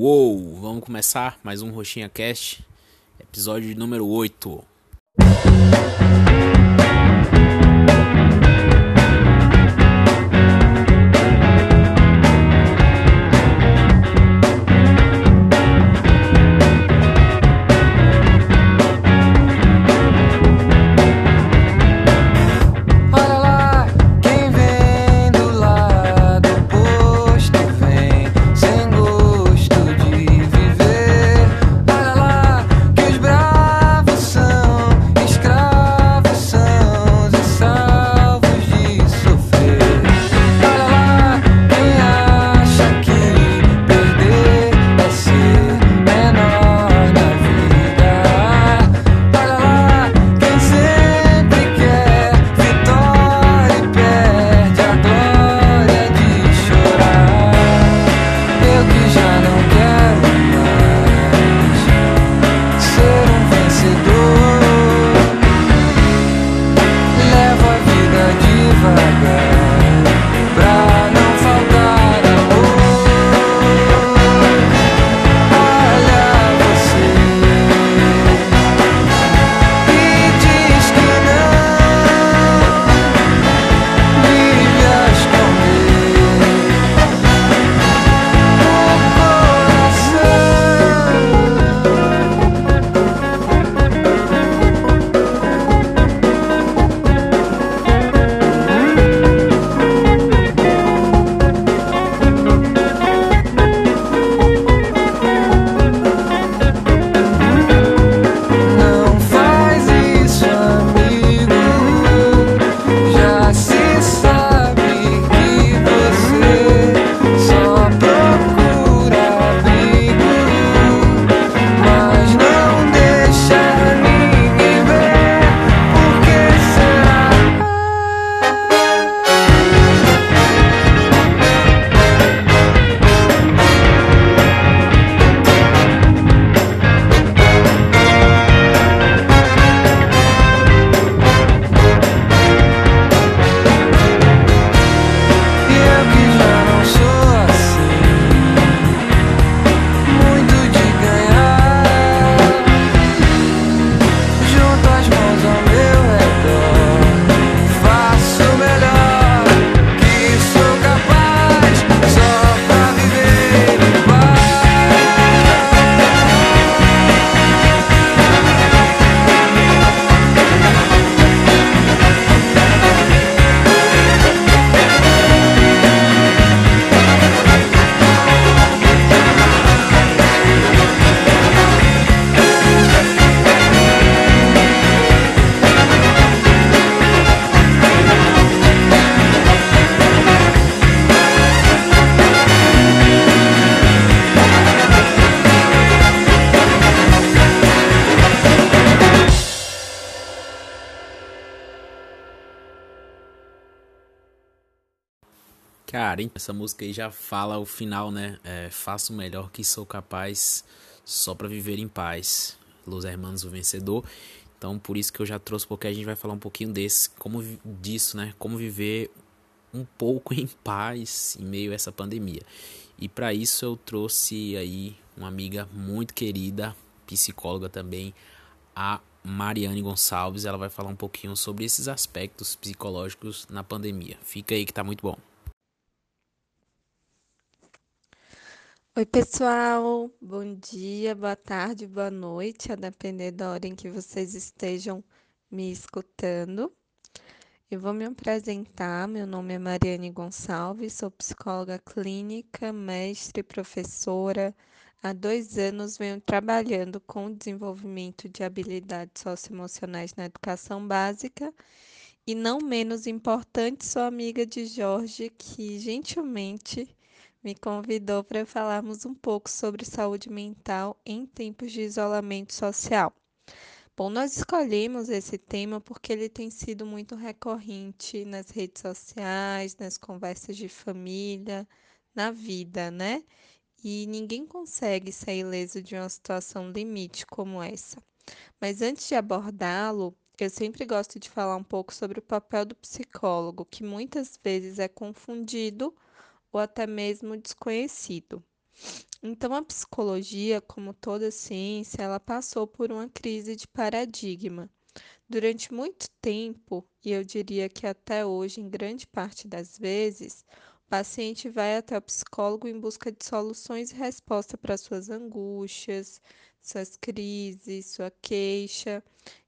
Uou, vamos começar mais um Roxinha Cast, episódio número 8. Essa música aí já fala o final, né? É, Faço o melhor que sou capaz só para viver em paz. Los Hermanos, o vencedor. Então, por isso que eu já trouxe, porque a gente vai falar um pouquinho desse, como disso, né? Como viver um pouco em paz em meio a essa pandemia. E para isso eu trouxe aí uma amiga muito querida, psicóloga também, a Mariane Gonçalves. Ela vai falar um pouquinho sobre esses aspectos psicológicos na pandemia. Fica aí que tá muito bom. Oi, pessoal. Bom dia, boa tarde, boa noite, a depender da hora em que vocês estejam me escutando. Eu vou me apresentar. Meu nome é Mariane Gonçalves, sou psicóloga clínica, mestre, professora. Há dois anos venho trabalhando com o desenvolvimento de habilidades socioemocionais na educação básica. E não menos importante, sou amiga de Jorge, que gentilmente me convidou para falarmos um pouco sobre saúde mental em tempos de isolamento social. Bom, nós escolhemos esse tema porque ele tem sido muito recorrente nas redes sociais, nas conversas de família, na vida, né? E ninguém consegue sair ileso de uma situação limite como essa. Mas antes de abordá-lo, eu sempre gosto de falar um pouco sobre o papel do psicólogo, que muitas vezes é confundido ou até mesmo desconhecido. Então, a psicologia, como toda ciência, ela passou por uma crise de paradigma. Durante muito tempo, e eu diria que até hoje, em grande parte das vezes, o paciente vai até o psicólogo em busca de soluções e resposta para suas angústias, suas crises, sua queixa,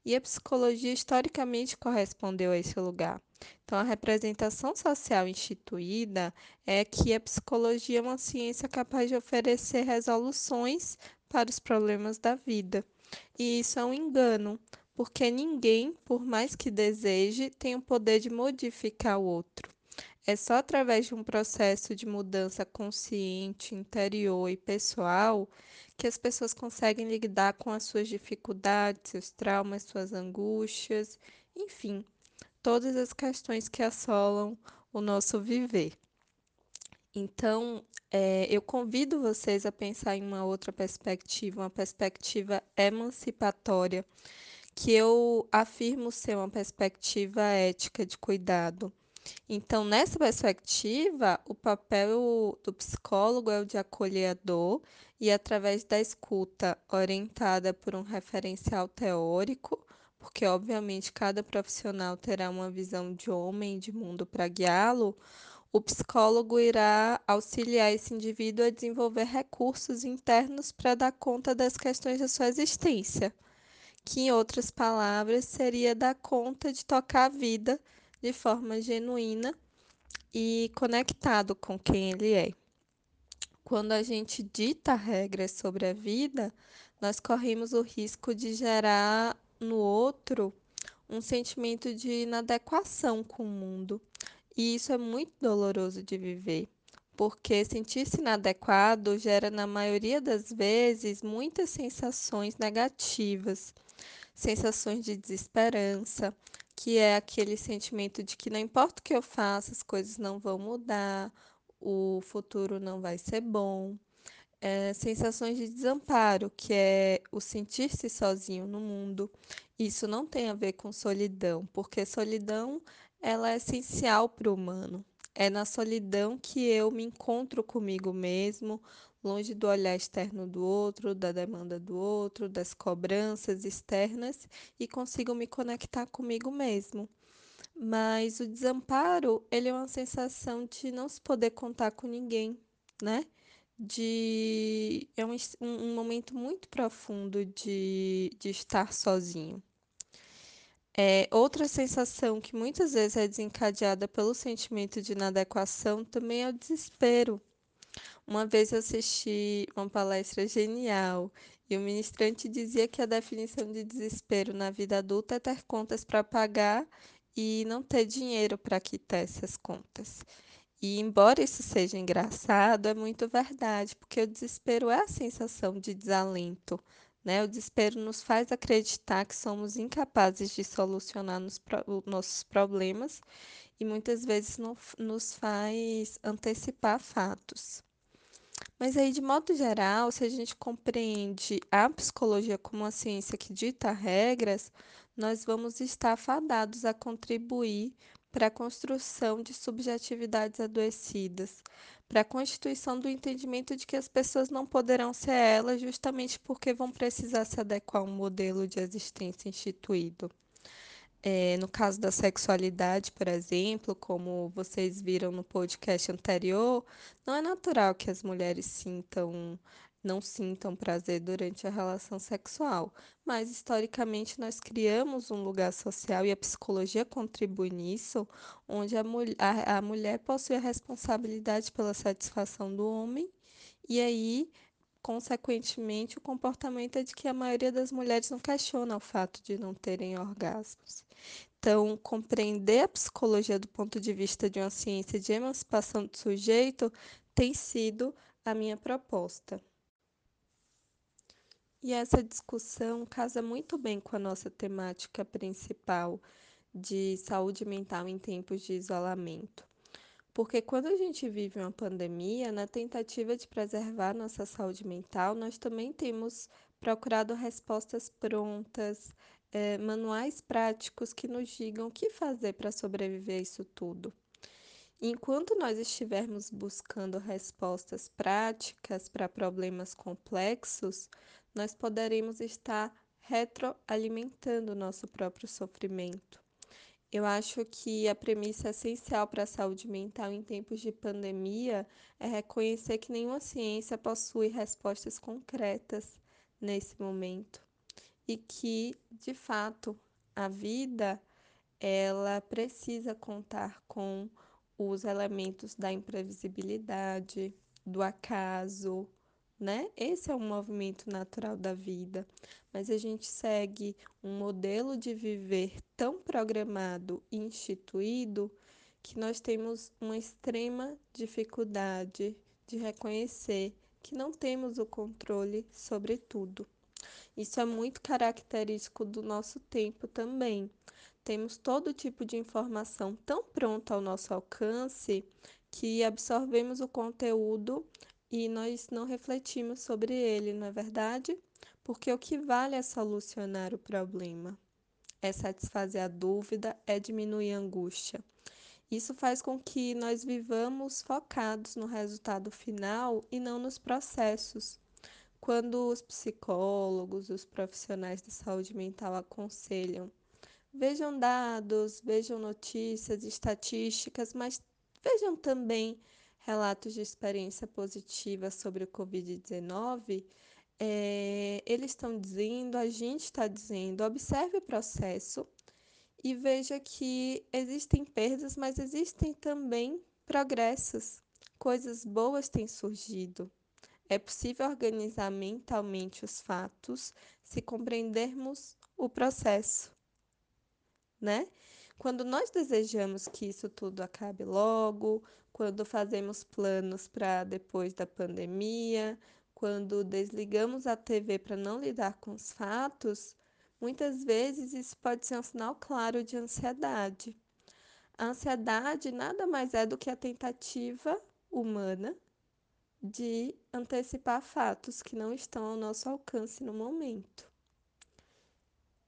e a psicologia historicamente correspondeu a esse lugar. Então, a representação social instituída é que a psicologia é uma ciência capaz de oferecer resoluções para os problemas da vida. E isso é um engano, porque ninguém, por mais que deseje, tem o poder de modificar o outro. É só através de um processo de mudança consciente, interior e pessoal que as pessoas conseguem lidar com as suas dificuldades, seus traumas, suas angústias, enfim, todas as questões que assolam o nosso viver. Então, é, eu convido vocês a pensar em uma outra perspectiva, uma perspectiva emancipatória, que eu afirmo ser uma perspectiva ética de cuidado. Então, nessa perspectiva, o papel do psicólogo é o de acolher a dor e, através da escuta orientada por um referencial teórico, porque obviamente cada profissional terá uma visão de homem de mundo para guiá-lo, o psicólogo irá auxiliar esse indivíduo a desenvolver recursos internos para dar conta das questões da sua existência, que, em outras palavras, seria dar conta de tocar a vida de forma genuína e conectado com quem ele é. Quando a gente dita regras sobre a vida, nós corremos o risco de gerar no outro um sentimento de inadequação com o mundo. E isso é muito doloroso de viver, porque sentir-se inadequado gera, na maioria das vezes, muitas sensações negativas, sensações de desesperança, que é aquele sentimento de que não importa o que eu faça, as coisas não vão mudar, o futuro não vai ser bom é, sensações de desamparo, que é o sentir-se sozinho no mundo. Isso não tem a ver com solidão, porque solidão ela é essencial para o humano. É na solidão que eu me encontro comigo mesmo, longe do olhar externo do outro, da demanda do outro, das cobranças externas e consigo me conectar comigo mesmo. Mas o desamparo, ele é uma sensação de não se poder contar com ninguém, né? De é um, um momento muito profundo de, de estar sozinho. É, outra sensação que muitas vezes é desencadeada pelo sentimento de inadequação também é o desespero. Uma vez eu assisti uma palestra genial e o ministrante dizia que a definição de desespero na vida adulta é ter contas para pagar e não ter dinheiro para quitar essas contas. E embora isso seja engraçado, é muito verdade, porque o desespero é a sensação de desalento, né? O desespero nos faz acreditar que somos incapazes de solucionar nos nossos problemas e muitas vezes nos faz antecipar fatos. Mas aí, de modo geral, se a gente compreende a psicologia como uma ciência que dita regras, nós vamos estar fadados a contribuir para a construção de subjetividades adoecidas, para a constituição do entendimento de que as pessoas não poderão ser elas justamente porque vão precisar se adequar a um modelo de existência instituído. É, no caso da sexualidade, por exemplo, como vocês viram no podcast anterior, não é natural que as mulheres sintam não sintam prazer durante a relação sexual, mas historicamente nós criamos um lugar social e a psicologia contribui nisso, onde a, mul a, a mulher possui a responsabilidade pela satisfação do homem, e aí, consequentemente, o comportamento é de que a maioria das mulheres não questiona o fato de não terem orgasmos. Então, compreender a psicologia do ponto de vista de uma ciência de emancipação do sujeito tem sido a minha proposta. E essa discussão casa muito bem com a nossa temática principal de saúde mental em tempos de isolamento. Porque quando a gente vive uma pandemia, na tentativa de preservar nossa saúde mental, nós também temos procurado respostas prontas, eh, manuais práticos que nos digam o que fazer para sobreviver a isso tudo. Enquanto nós estivermos buscando respostas práticas para problemas complexos, nós poderemos estar retroalimentando o nosso próprio sofrimento. Eu acho que a premissa essencial para a saúde mental em tempos de pandemia é reconhecer que nenhuma ciência possui respostas concretas nesse momento e que, de fato, a vida ela precisa contar com os elementos da imprevisibilidade, do acaso, né? Esse é um movimento natural da vida, mas a gente segue um modelo de viver tão programado e instituído que nós temos uma extrema dificuldade de reconhecer que não temos o controle sobre tudo. Isso é muito característico do nosso tempo também. Temos todo tipo de informação tão pronta ao nosso alcance que absorvemos o conteúdo e nós não refletimos sobre ele, não é verdade? Porque o que vale é solucionar o problema, é satisfazer a dúvida, é diminuir a angústia. Isso faz com que nós vivamos focados no resultado final e não nos processos. Quando os psicólogos, os profissionais de saúde mental aconselham, vejam dados, vejam notícias, estatísticas, mas vejam também relatos de experiência positiva sobre o Covid-19, é, eles estão dizendo, a gente está dizendo, observe o processo e veja que existem perdas, mas existem também progressos, coisas boas têm surgido. É possível organizar mentalmente os fatos se compreendermos o processo, né? Quando nós desejamos que isso tudo acabe logo, quando fazemos planos para depois da pandemia, quando desligamos a TV para não lidar com os fatos, muitas vezes isso pode ser um sinal claro de ansiedade. A ansiedade nada mais é do que a tentativa humana de antecipar fatos que não estão ao nosso alcance no momento.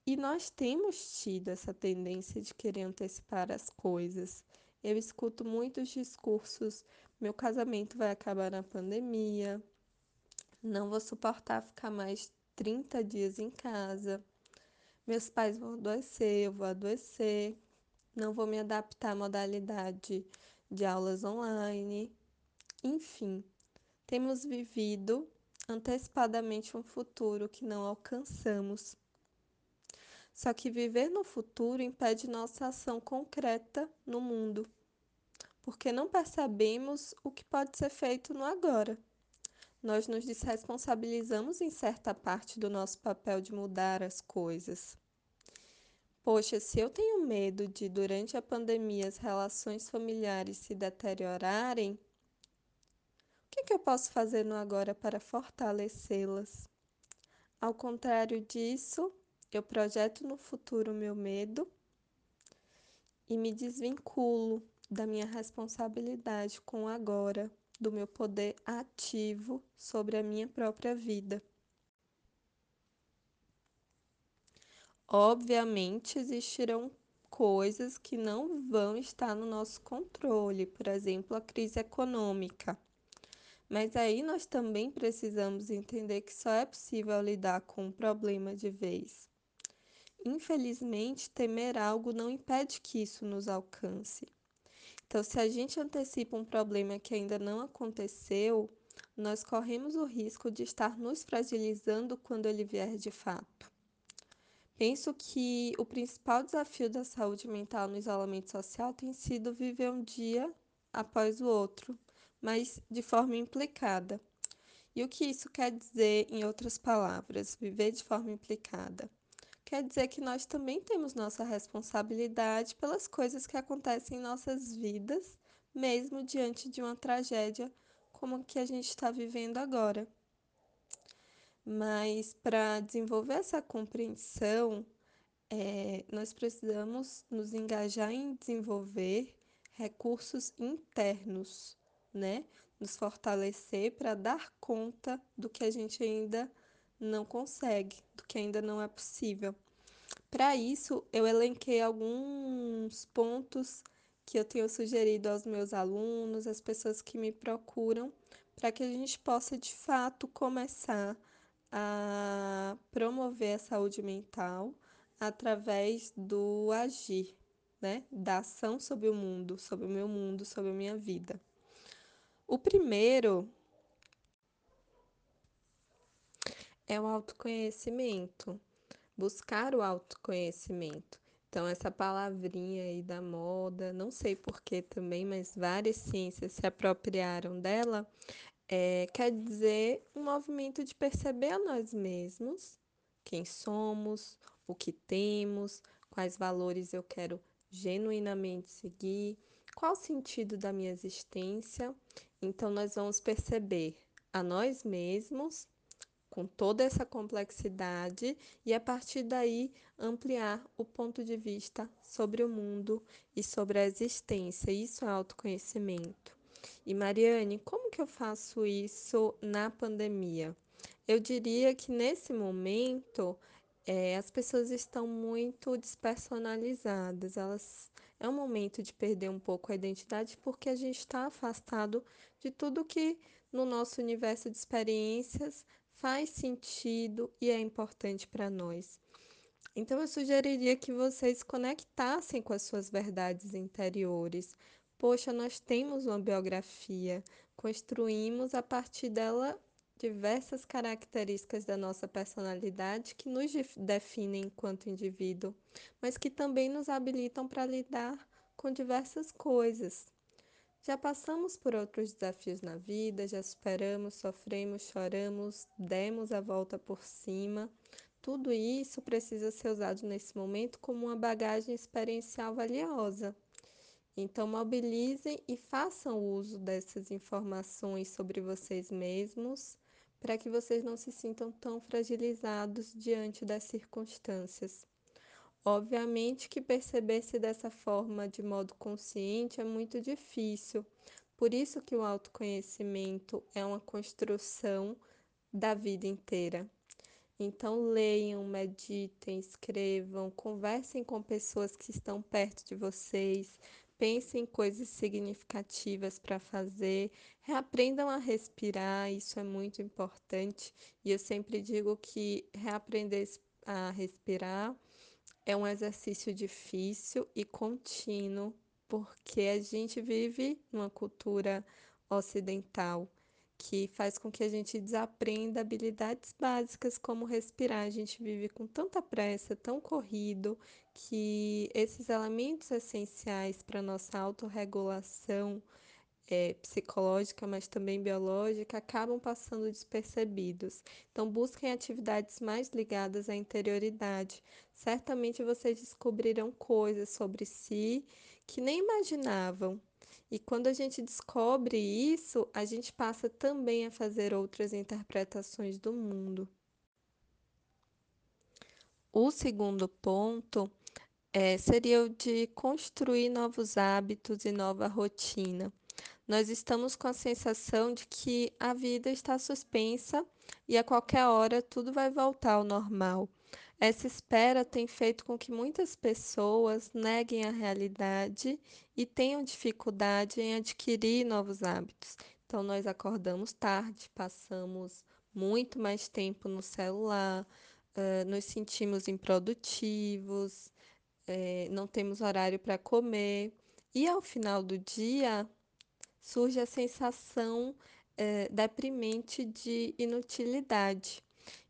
E nós temos tido essa tendência de querer antecipar as coisas. Eu escuto muitos discursos: meu casamento vai acabar na pandemia, não vou suportar ficar mais 30 dias em casa. Meus pais vão adoecer, eu vou adoecer. Não vou me adaptar à modalidade de aulas online. Enfim, temos vivido antecipadamente um futuro que não alcançamos. Só que viver no futuro impede nossa ação concreta no mundo, porque não percebemos o que pode ser feito no agora nós nos desresponsabilizamos em certa parte do nosso papel de mudar as coisas. Poxa, se eu tenho medo de, durante a pandemia, as relações familiares se deteriorarem, o que, que eu posso fazer no agora para fortalecê-las? Ao contrário disso, eu projeto no futuro o meu medo e me desvinculo da minha responsabilidade com o agora do meu poder ativo sobre a minha própria vida. Obviamente, existirão coisas que não vão estar no nosso controle, por exemplo, a crise econômica. Mas aí nós também precisamos entender que só é possível lidar com um problema de vez. Infelizmente, temer algo não impede que isso nos alcance. Então, se a gente antecipa um problema que ainda não aconteceu, nós corremos o risco de estar nos fragilizando quando ele vier de fato. Penso que o principal desafio da saúde mental no isolamento social tem sido viver um dia após o outro, mas de forma implicada. E o que isso quer dizer, em outras palavras, viver de forma implicada? Quer dizer que nós também temos nossa responsabilidade pelas coisas que acontecem em nossas vidas, mesmo diante de uma tragédia como a que a gente está vivendo agora. Mas para desenvolver essa compreensão, é, nós precisamos nos engajar em desenvolver recursos internos, né? Nos fortalecer para dar conta do que a gente ainda não consegue, do que ainda não é possível. Para isso, eu elenquei alguns pontos que eu tenho sugerido aos meus alunos, às pessoas que me procuram, para que a gente possa de fato começar a promover a saúde mental através do agir, né? Da ação sobre o mundo, sobre o meu mundo, sobre a minha vida. O primeiro é o autoconhecimento, buscar o autoconhecimento. Então, essa palavrinha aí da moda, não sei porquê também, mas várias ciências se apropriaram dela, é, quer dizer um movimento de perceber a nós mesmos, quem somos, o que temos, quais valores eu quero genuinamente seguir, qual o sentido da minha existência. Então, nós vamos perceber a nós mesmos com toda essa complexidade e a partir daí ampliar o ponto de vista sobre o mundo e sobre a existência. Isso é autoconhecimento. E Mariane, como que eu faço isso na pandemia? Eu diria que nesse momento é, as pessoas estão muito despersonalizadas, elas é um momento de perder um pouco a identidade porque a gente está afastado de tudo que no nosso universo de experiências faz sentido e é importante para nós. Então, eu sugeriria que vocês conectassem com as suas verdades interiores. Poxa, nós temos uma biografia, construímos a partir dela diversas características da nossa personalidade que nos definem enquanto indivíduo, mas que também nos habilitam para lidar com diversas coisas. Já passamos por outros desafios na vida, já superamos, sofremos, choramos, demos a volta por cima. Tudo isso precisa ser usado nesse momento como uma bagagem experiencial valiosa. Então, mobilizem e façam uso dessas informações sobre vocês mesmos para que vocês não se sintam tão fragilizados diante das circunstâncias. Obviamente que perceber-se dessa forma de modo consciente é muito difícil. Por isso que o autoconhecimento é uma construção da vida inteira. Então leiam, meditem, escrevam, conversem com pessoas que estão perto de vocês, pensem em coisas significativas para fazer, reaprendam a respirar, isso é muito importante. E eu sempre digo que reaprender a respirar é um exercício difícil e contínuo, porque a gente vive numa cultura ocidental que faz com que a gente desaprenda habilidades básicas como respirar. A gente vive com tanta pressa, tão corrido, que esses elementos essenciais para nossa autorregulação é, psicológica, mas também biológica, acabam passando despercebidos. Então, busquem atividades mais ligadas à interioridade. Certamente vocês descobrirão coisas sobre si que nem imaginavam. E quando a gente descobre isso, a gente passa também a fazer outras interpretações do mundo. O segundo ponto é, seria o de construir novos hábitos e nova rotina nós estamos com a sensação de que a vida está suspensa e a qualquer hora tudo vai voltar ao normal. Essa espera tem feito com que muitas pessoas neguem a realidade e tenham dificuldade em adquirir novos hábitos. Então, nós acordamos tarde, passamos muito mais tempo no celular, uh, nos sentimos improdutivos, uh, não temos horário para comer. E ao final do dia, surge a sensação é, deprimente de inutilidade.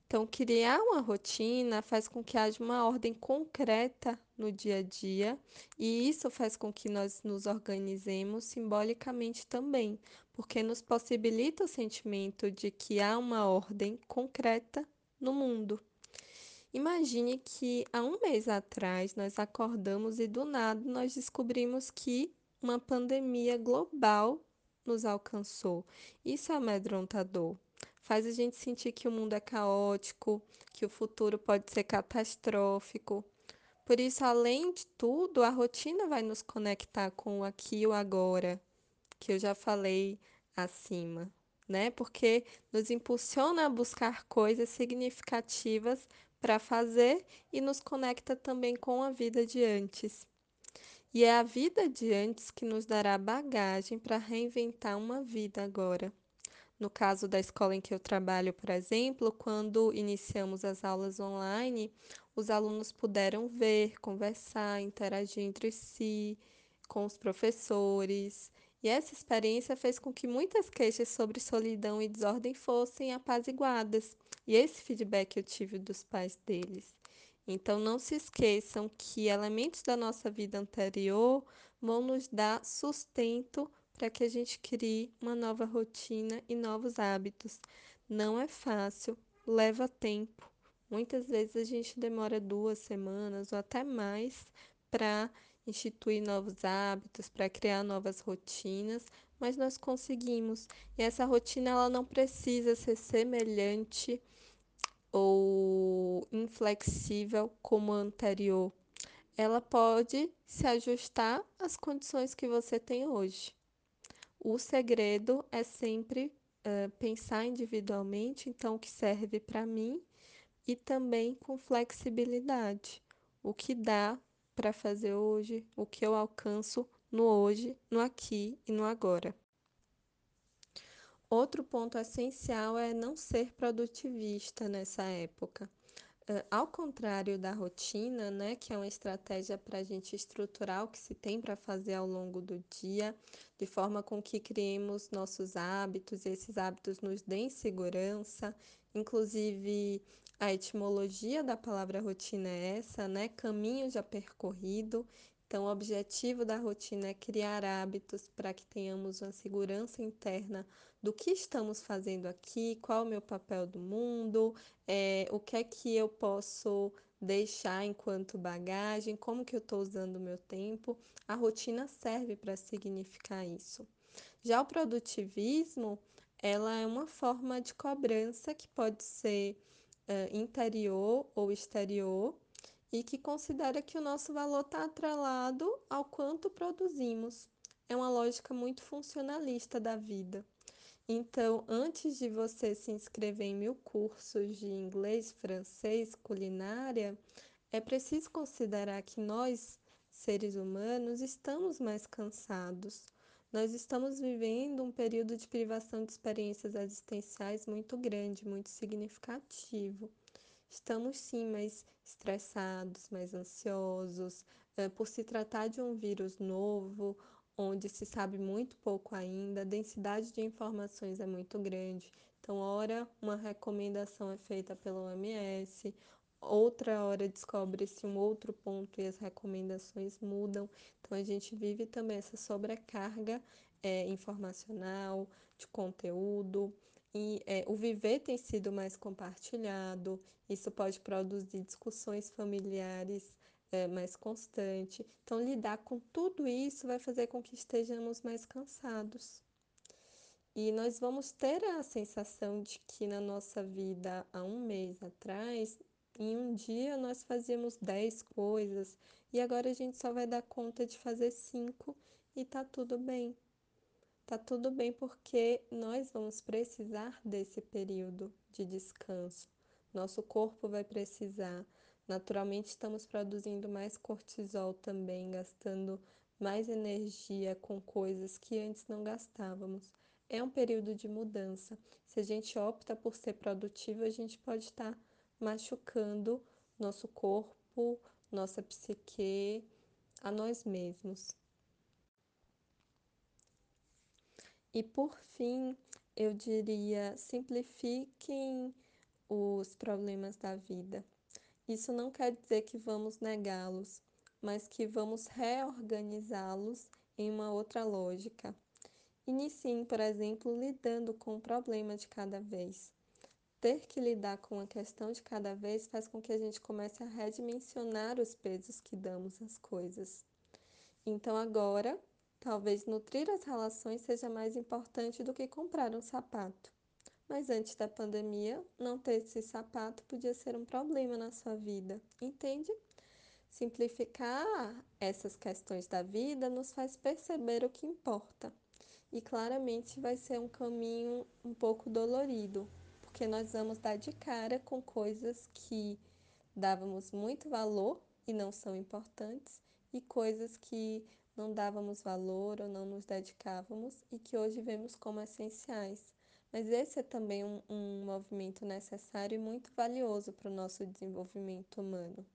Então, criar uma rotina faz com que haja uma ordem concreta no dia a dia, e isso faz com que nós nos organizemos simbolicamente também, porque nos possibilita o sentimento de que há uma ordem concreta no mundo. Imagine que há um mês atrás nós acordamos e do nada nós descobrimos que uma pandemia global nos alcançou. Isso é amedrontador. Faz a gente sentir que o mundo é caótico, que o futuro pode ser catastrófico. Por isso, além de tudo, a rotina vai nos conectar com o aqui e o agora, que eu já falei acima, né? Porque nos impulsiona a buscar coisas significativas para fazer e nos conecta também com a vida de antes. E é a vida de antes que nos dará bagagem para reinventar uma vida agora. No caso da escola em que eu trabalho, por exemplo, quando iniciamos as aulas online, os alunos puderam ver, conversar, interagir entre si, com os professores. E essa experiência fez com que muitas queixas sobre solidão e desordem fossem apaziguadas. E esse feedback eu tive dos pais deles. Então, não se esqueçam que elementos da nossa vida anterior vão nos dar sustento para que a gente crie uma nova rotina e novos hábitos. Não é fácil, leva tempo. Muitas vezes a gente demora duas semanas ou até mais para instituir novos hábitos, para criar novas rotinas, mas nós conseguimos. E essa rotina ela não precisa ser semelhante ou inflexível como a anterior. Ela pode se ajustar às condições que você tem hoje. O segredo é sempre uh, pensar individualmente, então, o que serve para mim e também com flexibilidade. O que dá para fazer hoje, o que eu alcanço no hoje, no aqui e no agora. Outro ponto essencial é não ser produtivista nessa época. Uh, ao contrário da rotina, né, que é uma estratégia para a gente estruturar o que se tem para fazer ao longo do dia, de forma com que criemos nossos hábitos e esses hábitos nos deem segurança. Inclusive, a etimologia da palavra rotina é essa, né? Caminho já percorrido. Então, o objetivo da rotina é criar hábitos para que tenhamos uma segurança interna do que estamos fazendo aqui, qual é o meu papel do mundo, é, o que é que eu posso deixar enquanto bagagem, como que eu estou usando o meu tempo. A rotina serve para significar isso. Já o produtivismo, ela é uma forma de cobrança que pode ser uh, interior ou exterior, e que considera que o nosso valor está atrelado ao quanto produzimos. É uma lógica muito funcionalista da vida. Então, antes de você se inscrever em mil cursos de inglês, francês, culinária, é preciso considerar que nós, seres humanos, estamos mais cansados. Nós estamos vivendo um período de privação de experiências existenciais muito grande, muito significativo. Estamos sim mais estressados, mais ansiosos, é, por se tratar de um vírus novo, onde se sabe muito pouco ainda, a densidade de informações é muito grande. Então, ora uma recomendação é feita pela OMS, outra hora descobre-se um outro ponto e as recomendações mudam. Então, a gente vive também essa sobrecarga é, informacional, de conteúdo. E é, o viver tem sido mais compartilhado, isso pode produzir discussões familiares é, mais constantes. Então, lidar com tudo isso vai fazer com que estejamos mais cansados. E nós vamos ter a sensação de que na nossa vida há um mês atrás, em um dia nós fazíamos 10 coisas e agora a gente só vai dar conta de fazer 5 e tá tudo bem. Tá tudo bem porque nós vamos precisar desse período de descanso. Nosso corpo vai precisar. Naturalmente, estamos produzindo mais cortisol também, gastando mais energia com coisas que antes não gastávamos. É um período de mudança. Se a gente opta por ser produtivo, a gente pode estar machucando nosso corpo, nossa psique, a nós mesmos. E por fim, eu diria: simplifiquem os problemas da vida. Isso não quer dizer que vamos negá-los, mas que vamos reorganizá-los em uma outra lógica. Iniciem, por exemplo, lidando com o problema de cada vez. Ter que lidar com a questão de cada vez faz com que a gente comece a redimensionar os pesos que damos às coisas. Então, agora, Talvez nutrir as relações seja mais importante do que comprar um sapato. Mas antes da pandemia, não ter esse sapato podia ser um problema na sua vida, entende? Simplificar essas questões da vida nos faz perceber o que importa. E claramente vai ser um caminho um pouco dolorido, porque nós vamos dar de cara com coisas que dávamos muito valor e não são importantes, e coisas que não dávamos valor ou não nos dedicávamos e que hoje vemos como essenciais. Mas esse é também um, um movimento necessário e muito valioso para o nosso desenvolvimento humano.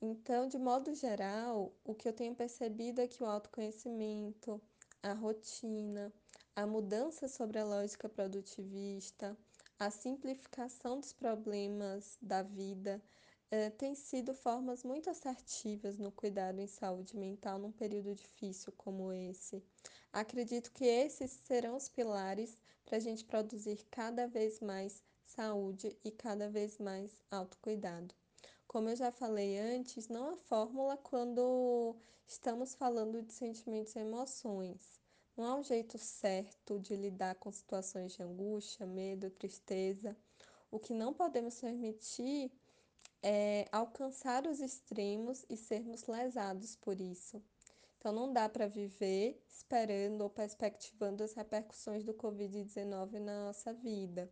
Então, de modo geral, o que eu tenho percebido é que o autoconhecimento, a rotina, a mudança sobre a lógica produtivista, a simplificação dos problemas da vida eh, têm sido formas muito assertivas no cuidado em saúde mental num período difícil como esse. Acredito que esses serão os pilares para a gente produzir cada vez mais saúde e cada vez mais autocuidado. Como eu já falei antes, não há fórmula quando estamos falando de sentimentos e emoções. Não há um jeito certo de lidar com situações de angústia, medo, tristeza. O que não podemos permitir é alcançar os extremos e sermos lesados por isso. Então, não dá para viver esperando ou perspectivando as repercussões do Covid-19 na nossa vida.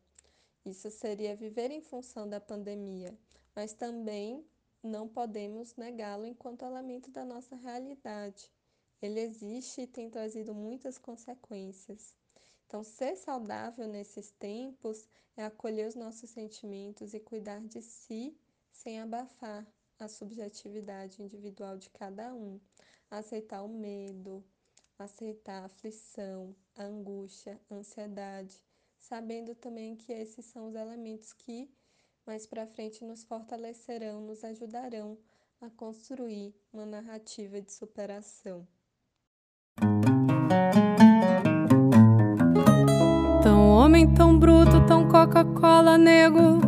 Isso seria viver em função da pandemia mas também não podemos negá-lo enquanto elemento da nossa realidade. Ele existe e tem trazido muitas consequências. Então, ser saudável nesses tempos é acolher os nossos sentimentos e cuidar de si sem abafar a subjetividade individual de cada um. Aceitar o medo, aceitar a aflição, a angústia, a ansiedade, sabendo também que esses são os elementos que mais para frente nos fortalecerão, nos ajudarão a construir uma narrativa de superação. Tão homem, tão bruto, tão Coca-Cola, nego.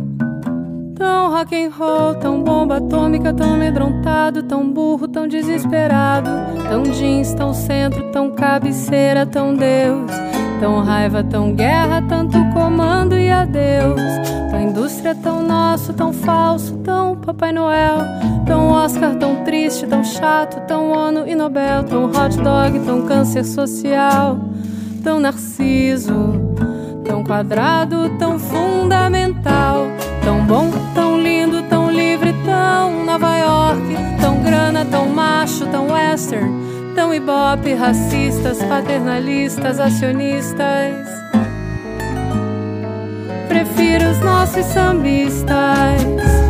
Tão rock and roll, tão bomba atômica, tão amedrontado, tão burro, tão desesperado. Tão jeans, tão centro, tão cabeceira, tão Deus. Tão raiva, tão guerra, tanto comando e adeus. Tão indústria, tão nosso, tão falso, tão Papai Noel. Tão Oscar, tão triste, tão chato, tão ONU e Nobel. Tão hot dog, tão câncer social, tão narciso. Tão quadrado, tão fundamental. Tão bom, tão lindo, tão livre, tão Nova York. Tão grana, tão macho, tão western. Tão ibope, racistas, paternalistas, acionistas prefiro os nossos sambistas.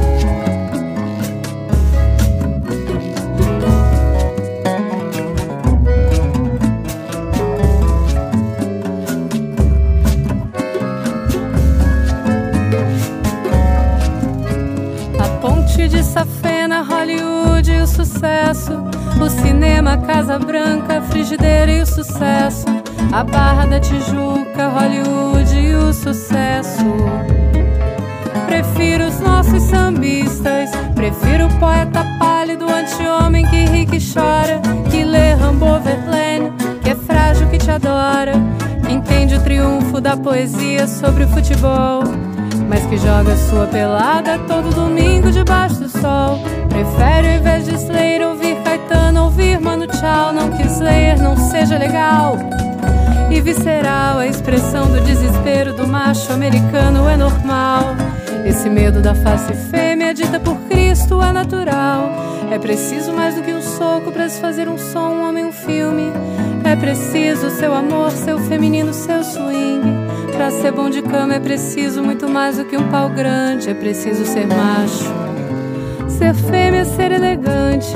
Safena, Hollywood e o sucesso. O cinema, Casa Branca, Frigideira e o sucesso. A Barra da Tijuca, Hollywood e o sucesso. Prefiro os nossos sambistas. Prefiro o poeta pálido, anti-homem que ri que chora. Que lê Rambo Verlaine, que é frágil, que te adora. Que entende o triunfo da poesia sobre o futebol. Mas que joga sua pelada todo domingo debaixo do sol. Prefere ao invés de Slayer ouvir Caetano, ouvir Mano Tchau. Não que Slayer não seja legal e visceral. A expressão do desespero do macho americano é normal. Esse medo da face fêmea, dita por Cristo, é natural. É preciso mais do que um soco para se fazer um som, um homem, um filme. É preciso seu amor, seu feminino, seu swing. Pra ser bom de cama é preciso muito mais do que um pau grande. É preciso ser macho, ser fêmea, ser elegante.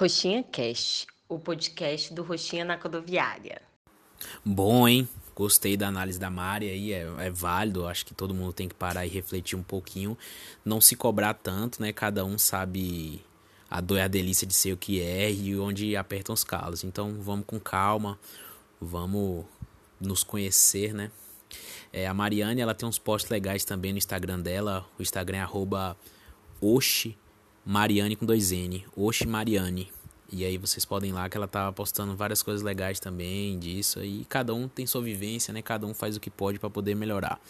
Roxinha Cast, o podcast do Roxinha na Rodoviária. Bom, hein? Gostei da análise da Mari aí, é, é válido. Acho que todo mundo tem que parar e refletir um pouquinho. Não se cobrar tanto, né? Cada um sabe a dor e a delícia de ser o que é e onde apertam os calos. Então vamos com calma, vamos nos conhecer, né? É, a Mariane, ela tem uns posts legais também no Instagram dela. O Instagram é arroba Oxi Mariane com dois N. Oxi Mariane. E aí vocês podem ir lá que ela tá postando várias coisas legais também disso. E cada um tem sua vivência, né? Cada um faz o que pode para poder melhorar.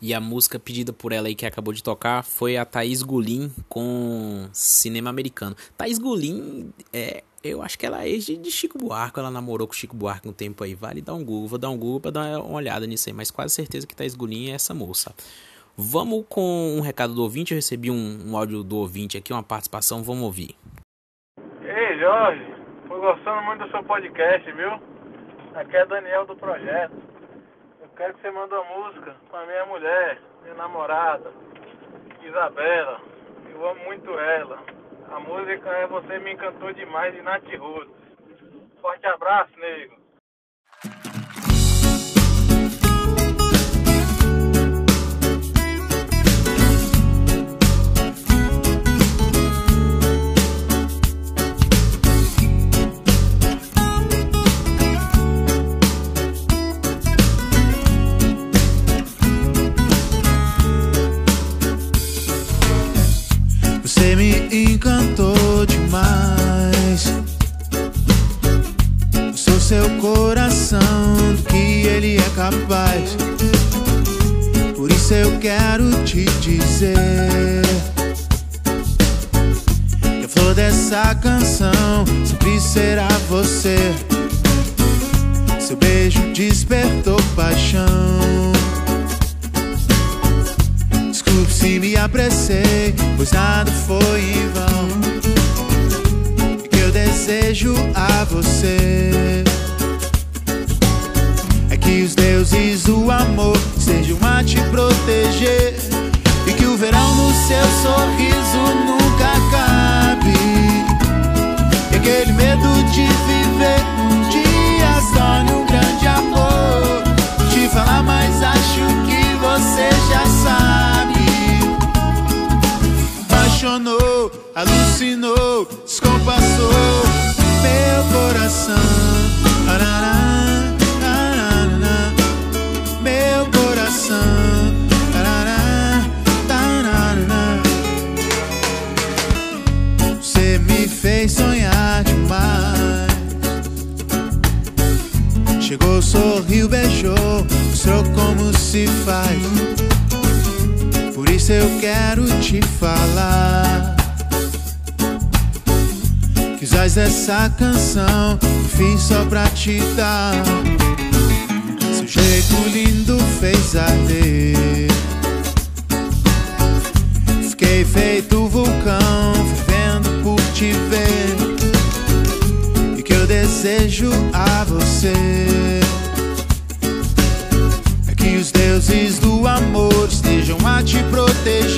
E a música pedida por ela aí que acabou de tocar foi a Thaís Gulin com Cinema Americano. Thaís Gulin, é, eu acho que ela é ex de Chico Buarque, ela namorou com Chico Buarque um tempo aí. Vale dar um Google, vou dar um Google pra dar uma olhada nisso aí, mas quase certeza que Thaís Gulin é essa moça. Vamos com um recado do ouvinte, eu recebi um, um áudio do ouvinte aqui, uma participação, vamos ouvir. Ei, Jorge, tô gostando muito do seu podcast, viu? Aqui é Daniel do projeto. Eu quero que você mande uma música pra minha mulher, minha namorada, Isabela. Eu amo muito ela. A música é Você Me Encantou Demais de Nath Roots. Forte abraço, nego. Por isso eu quero te falar. Quizás essa canção fiz só pra te dar. Seu jeito lindo fez arder. Fiquei feito vulcão, vivendo por te ver. E que eu desejo a você os deuses do te proteger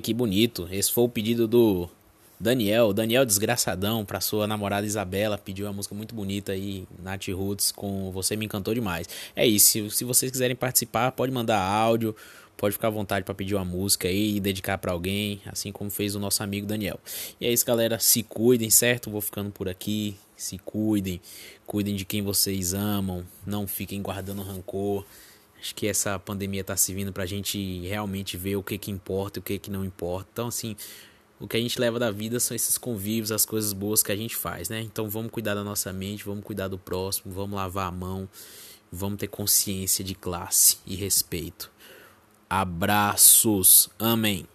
Que bonito. Esse foi o pedido do Daniel, Daniel Desgraçadão, para sua namorada Isabela. Pediu uma música muito bonita aí, Nath Roots, com Você Me Encantou Demais. É isso, se, se vocês quiserem participar, pode mandar áudio, pode ficar à vontade para pedir uma música aí e dedicar para alguém, assim como fez o nosso amigo Daniel. E é isso, galera. Se cuidem, certo? Vou ficando por aqui. Se cuidem, cuidem de quem vocês amam, não fiquem guardando rancor. Acho que essa pandemia está servindo para a gente realmente ver o que que importa e o que que não importa. Então, assim, o que a gente leva da vida são esses convívios, as coisas boas que a gente faz, né? Então, vamos cuidar da nossa mente, vamos cuidar do próximo, vamos lavar a mão, vamos ter consciência de classe e respeito. Abraços. Amém.